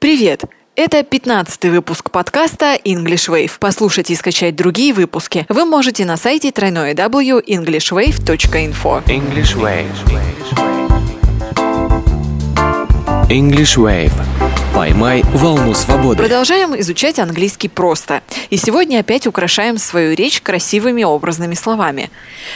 Привет! Это 15 выпуск подкаста English Wave. Послушать и скачать другие выпуски вы можете на сайте www.englishwave.info. English Wave. English Wave. Поймай волну свободы. Продолжаем изучать английский просто. И сегодня опять украшаем свою речь красивыми образными словами.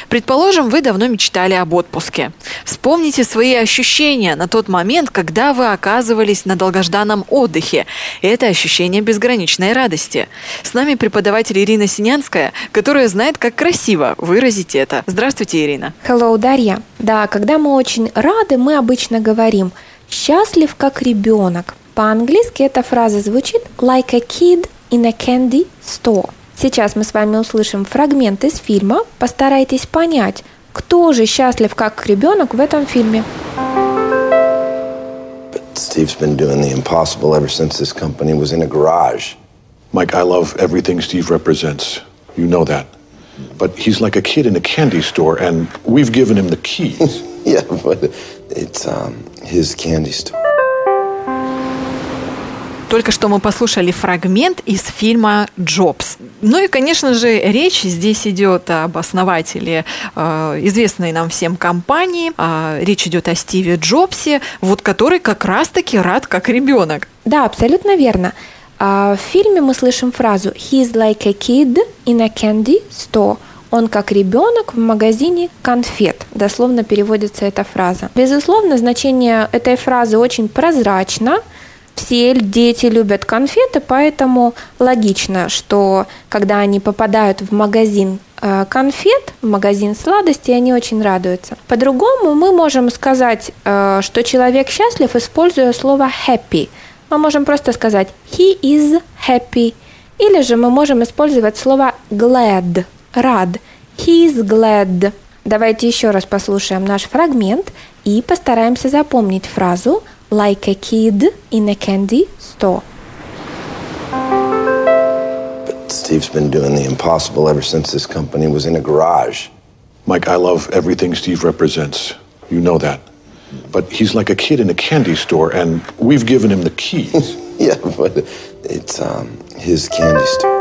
Предположим, вы давно мечтали об отпуске. Вспомните свои ощущения на тот момент, когда вы оказывались на долгожданном отдыхе. Это ощущение безграничной радости. С нами преподаватель Ирина Синянская, которая знает, как красиво выразить это. Здравствуйте, Ирина. Hello, Дарья. Да, когда мы очень рады, мы обычно говорим «счастлив, как ребенок». По-английски эта фраза звучит like a kid in a candy store. Сейчас мы с вами услышим фрагмент из фильма. Постарайтесь понять, кто же счастлив как ребенок в этом фильме. Steve's been doing the impossible ever since this company was in a garage. Mike, I love everything Steve represents. You know that. But he's like a kid in a candy store, and we've given him the keys. Yeah, but it's um, his candy store. Только что мы послушали фрагмент из фильма «Джобс». Ну и, конечно же, речь здесь идет об основателе э, известной нам всем компании. Э, речь идет о Стиве Джобсе, вот который как раз-таки рад как ребенок. Да, абсолютно верно. А, В фильме мы слышим фразу «He's like a kid in a candy store». Он как ребенок в магазине конфет. Дословно переводится эта фраза. Безусловно, значение этой фразы очень прозрачно. Все дети любят конфеты, поэтому логично, что когда они попадают в магазин э, конфет, в магазин сладостей, они очень радуются. По-другому мы можем сказать, э, что человек счастлив, используя слово happy. Мы можем просто сказать he is happy. Или же мы можем использовать слово glad, рад. He is glad. Давайте еще раз послушаем наш фрагмент и постараемся запомнить фразу like a kid in a candy store. But Steve's been doing the impossible ever since this company was in a garage. Mike, I love everything Steve represents. You know that. But he's like a kid in a candy store, and we've given him the keys. Yeah, but it's um, his candy store.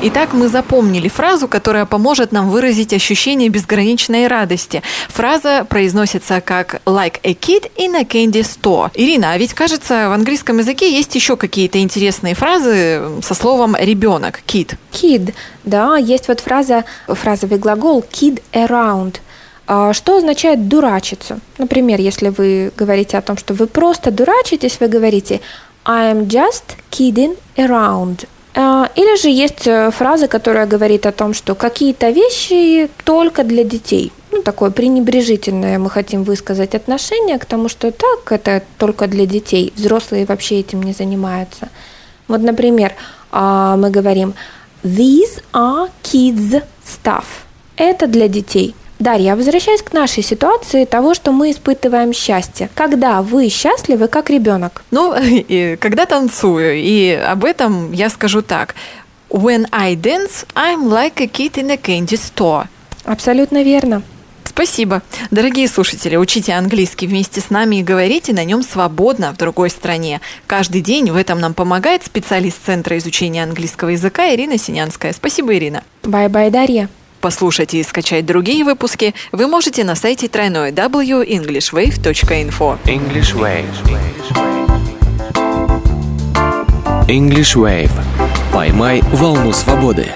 Итак, мы запомнили фразу, которая поможет нам выразить ощущение безграничной радости. Фраза произносится как «like a kid in a candy store». Ирина, а ведь, кажется, в английском языке есть еще какие-то интересные фразы со словом «ребенок», «kid». Kid, да, есть вот фраза, фразовый глагол kid around. А, Что означает дурачиться? Например, если вы говорите о том, что вы просто дурачитесь, вы говорите I'm just kidding around. Или же есть э, фраза, которая говорит о том, что какие-то вещи только для детей. Ну, такое пренебрежительное мы хотим высказать отношение к тому, что так, это только для детей. Взрослые вообще этим не занимаются. Вот, например, а, мы говорим These are kids stuff. Это для детей. Дарья, возвращаясь к нашей ситуации того, что мы испытываем счастье. Когда вы счастливы, как ребенок? Ну, и когда танцую, и об этом я скажу так. When I dance, I'm like a kid in a candy store. Абсолютно верно. Спасибо. Дорогие слушатели, учите английский вместе с нами и говорите на нем свободно в другой стране. Каждый день в этом нам помогает специалист Центра изучения английского языка Ирина Синянская. Спасибо, Ирина. Bye-bye, Дарья. Послушать и скачать другие выпуски вы можете на сайте тройной www.englishwave.info. English Wave. English Wave. Поймай волну свободы.